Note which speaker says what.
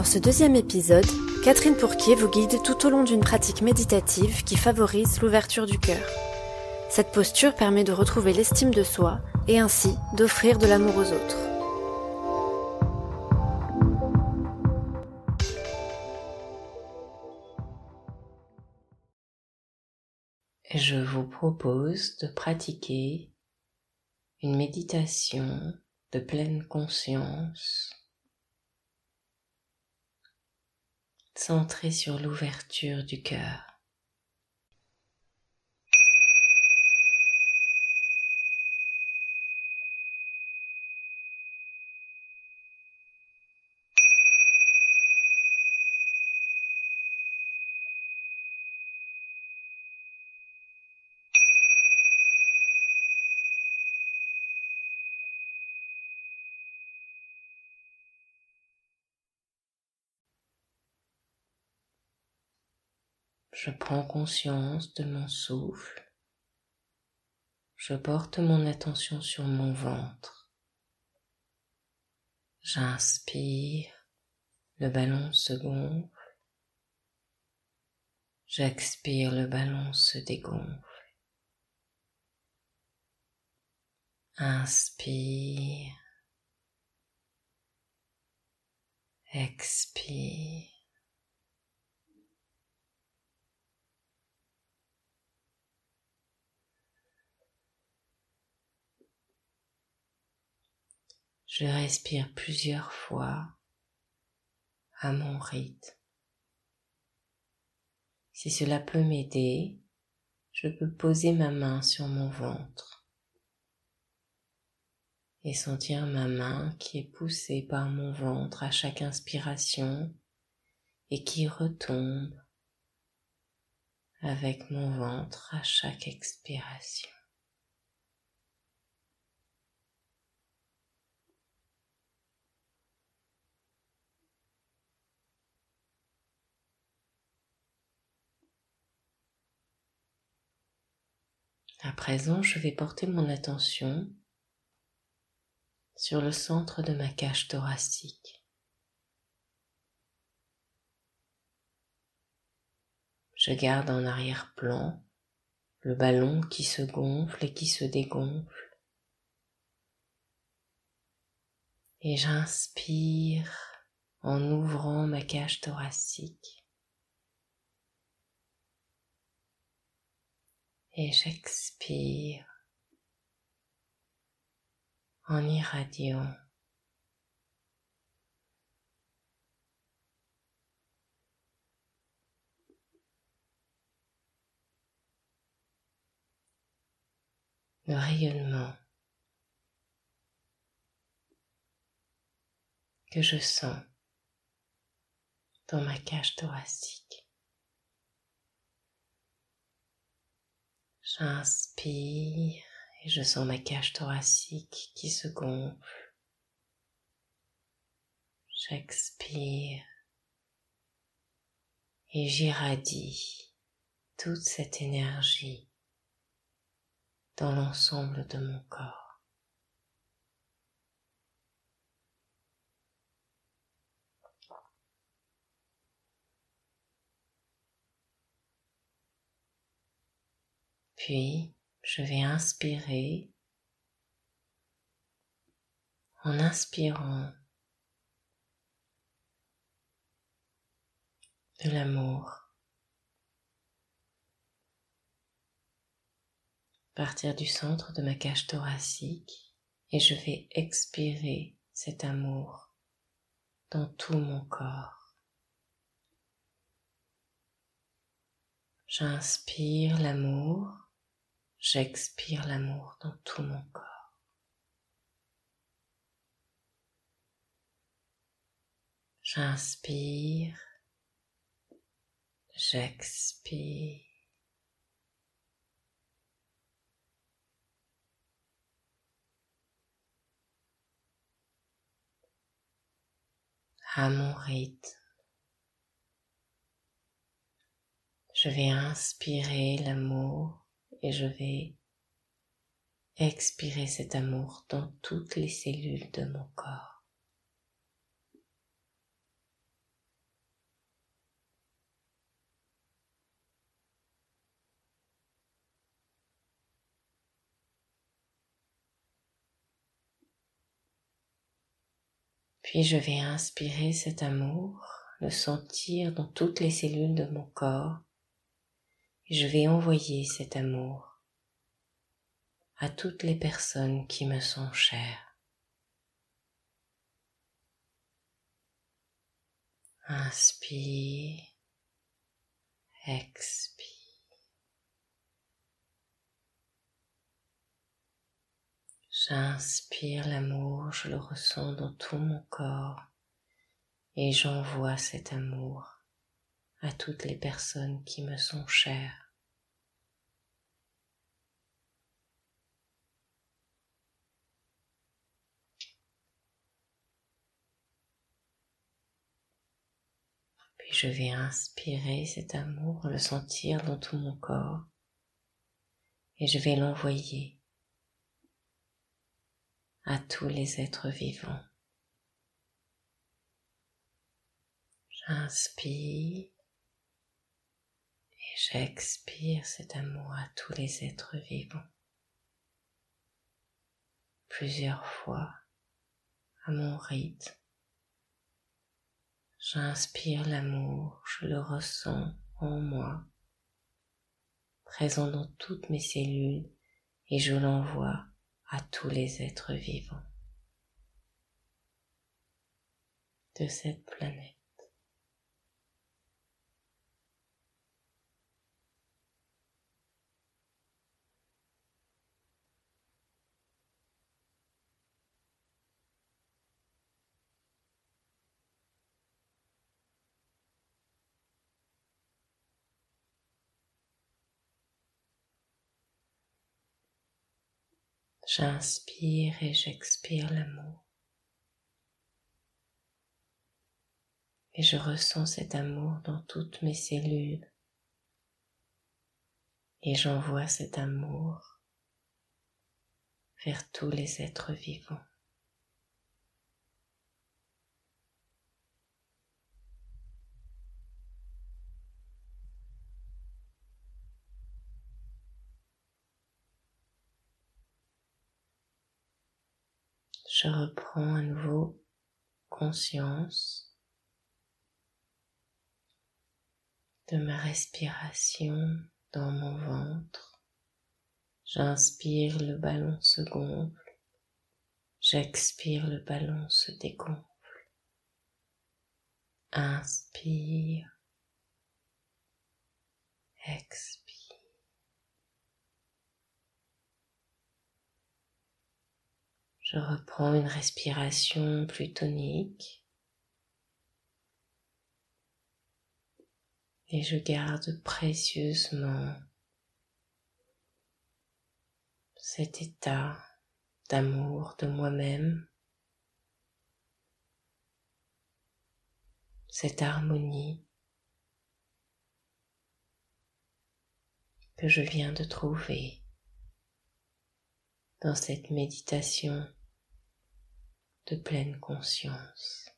Speaker 1: Dans ce deuxième épisode, Catherine Pourquier vous guide tout au long d'une pratique méditative qui favorise l'ouverture du cœur. Cette posture permet de retrouver l'estime de soi et ainsi d'offrir de l'amour aux autres.
Speaker 2: Je vous propose de pratiquer une méditation de pleine conscience centrée sur l'ouverture du cœur. Je prends conscience de mon souffle. Je porte mon attention sur mon ventre. J'inspire, le ballon se gonfle. J'expire, le ballon se dégonfle. Inspire. Expire. Je respire plusieurs fois à mon rythme. Si cela peut m'aider, je peux poser ma main sur mon ventre et sentir ma main qui est poussée par mon ventre à chaque inspiration et qui retombe avec mon ventre à chaque expiration. À présent, je vais porter mon attention sur le centre de ma cage thoracique. Je garde en arrière-plan le ballon qui se gonfle et qui se dégonfle. Et j'inspire en ouvrant ma cage thoracique. Et j'expire en irradiant le rayonnement que je sens dans ma cage thoracique. J'inspire et je sens ma cage thoracique qui se gonfle. J'expire et j'irradie toute cette énergie dans l'ensemble de mon corps. Puis, je vais inspirer en inspirant de l'amour. Partir du centre de ma cage thoracique et je vais expirer cet amour dans tout mon corps. J'inspire l'amour J'expire l'amour dans tout mon corps. J'inspire, j'expire. À mon rythme, je vais inspirer l'amour et je vais expirer cet amour dans toutes les cellules de mon corps. Puis je vais inspirer cet amour, le sentir dans toutes les cellules de mon corps je vais envoyer cet amour à toutes les personnes qui me sont chères. Inspire, expire. J'inspire l'amour, je le ressens dans tout mon corps et j'envoie cet amour à toutes les personnes qui me sont chères. Puis je vais inspirer cet amour, le sentir dans tout mon corps et je vais l'envoyer à tous les êtres vivants. J'inspire et j'expire cet amour à tous les êtres vivants. Plusieurs fois à mon rythme. J'inspire l'amour, je le ressens en moi, présent dans toutes mes cellules et je l'envoie à tous les êtres vivants de cette planète. J'inspire et j'expire l'amour. Et je ressens cet amour dans toutes mes cellules. Et j'envoie cet amour vers tous les êtres vivants. Je reprends à nouveau conscience de ma respiration dans mon ventre. J'inspire, le ballon se gonfle. J'expire, le ballon se dégonfle. Inspire. Expire. Je reprends une respiration plus tonique. Et je garde précieusement cet état d'amour de moi-même, cette harmonie que je viens de trouver dans cette méditation de pleine conscience.